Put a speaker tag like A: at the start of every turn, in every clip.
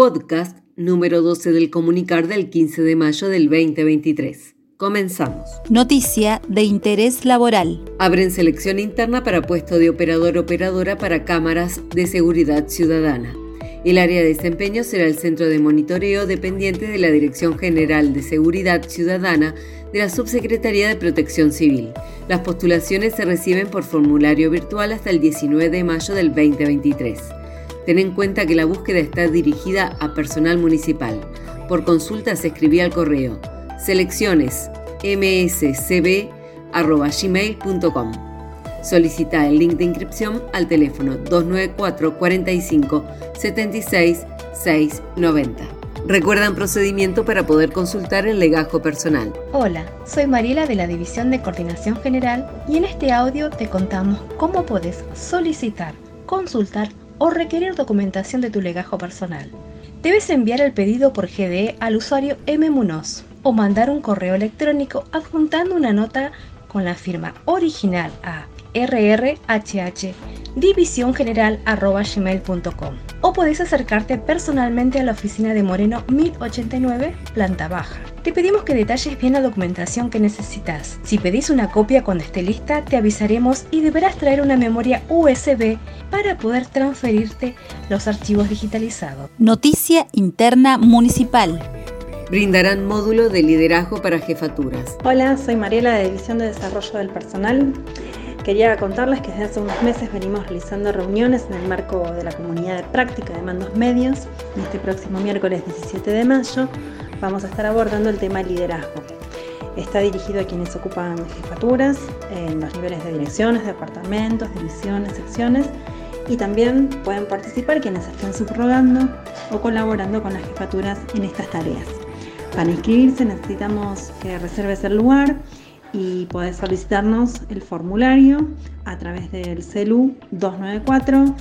A: podcast número 12 del comunicar del 15 de mayo del 2023. Comenzamos.
B: Noticia de interés laboral.
A: Abren selección interna para puesto de operador-operadora para cámaras de seguridad ciudadana. El área de desempeño será el centro de monitoreo dependiente de la Dirección General de Seguridad Ciudadana de la Subsecretaría de Protección Civil. Las postulaciones se reciben por formulario virtual hasta el 19 de mayo del 2023. Ten en cuenta que la búsqueda está dirigida a personal municipal. Por consulta se escribía al correo selecciones mscb.gmail.com. Solicita el link de inscripción al teléfono 294 45 76 690. Recuerdan procedimiento para poder consultar el legajo personal.
C: Hola, soy Mariela de la División de Coordinación General y en este audio te contamos cómo puedes solicitar, consultar o requerir documentación de tu legajo personal. Debes enviar el pedido por GDE al usuario mmunoz o mandar un correo electrónico adjuntando una nota con la firma original a rrhh divisióngeneral.gmail.com o podés acercarte personalmente a la oficina de Moreno 1089, planta baja. Te pedimos que detalles bien la documentación que necesitas. Si pedís una copia cuando esté lista, te avisaremos y deberás traer una memoria USB para poder transferirte los archivos digitalizados.
B: Noticia interna municipal
A: brindarán módulo de liderazgo para jefaturas.
D: Hola, soy Mariela de División de Desarrollo del Personal. Quería contarles que desde hace unos meses venimos realizando reuniones en el marco de la comunidad de práctica de mandos medios y este próximo miércoles 17 de mayo vamos a estar abordando el tema liderazgo. Está dirigido a quienes ocupan jefaturas en los niveles de direcciones, departamentos, divisiones, secciones y también pueden participar quienes estén subrogando o colaborando con las jefaturas en estas tareas. Para inscribirse necesitamos que reserves el lugar y podés solicitarnos el formulario a través del CELU 294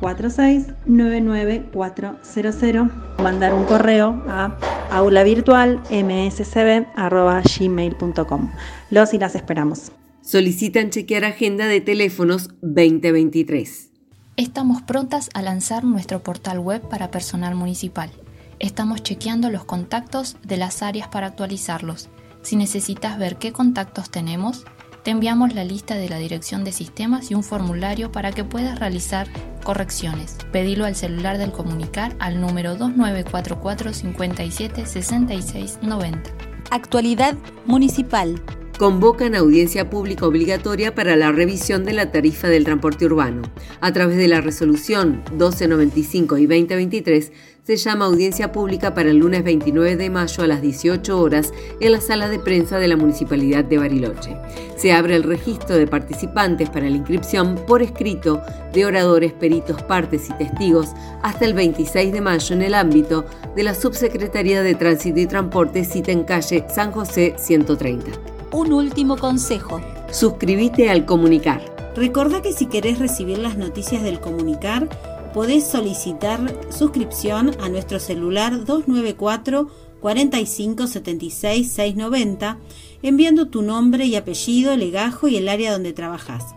D: 4699400 mandar un correo a aula virtual mscb.gmail.com. Los y las esperamos.
A: Solicitan chequear agenda de teléfonos 2023.
E: Estamos prontas a lanzar nuestro portal web para personal municipal. Estamos chequeando los contactos de las áreas para actualizarlos si necesitas ver qué contactos tenemos, te enviamos la lista de la dirección de sistemas y un formulario para que puedas realizar correcciones. Pedilo al celular del comunicar al número 2944 57 66 90.
B: Actualidad municipal
A: convocan audiencia pública obligatoria para la revisión de la tarifa del transporte urbano. A través de la resolución 1295 y 2023 se llama audiencia pública para el lunes 29 de mayo a las 18 horas en la sala de prensa de la Municipalidad de Bariloche. Se abre el registro de participantes para la inscripción por escrito de oradores, peritos, partes y testigos hasta el 26 de mayo en el ámbito de la Subsecretaría de Tránsito y Transporte, cita en calle San José 130
B: un último consejo.
A: Suscríbete al comunicar.
B: Recordá que si querés recibir las noticias del comunicar, podés solicitar suscripción a nuestro celular 294 45 76 690 enviando tu nombre y apellido, legajo y el área donde trabajas.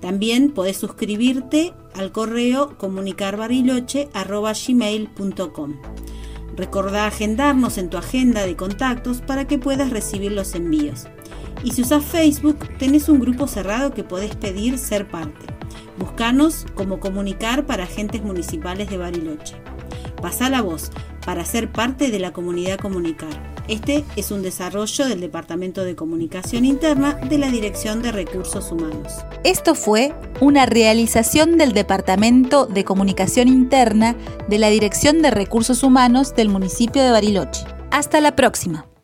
B: También podés suscribirte al correo comunicarbariloche.gmail.com. Recordá agendarnos en tu agenda de contactos para que puedas recibir los envíos. Y si usas Facebook, tenés un grupo cerrado que podés pedir ser parte. Buscanos como comunicar para agentes municipales de Bariloche. Pasa la voz para ser parte de la comunidad comunicar. Este es un desarrollo del Departamento de Comunicación Interna de la Dirección de Recursos Humanos. Esto fue una realización del Departamento de Comunicación Interna de la Dirección de Recursos Humanos del municipio de Bariloche. Hasta la próxima.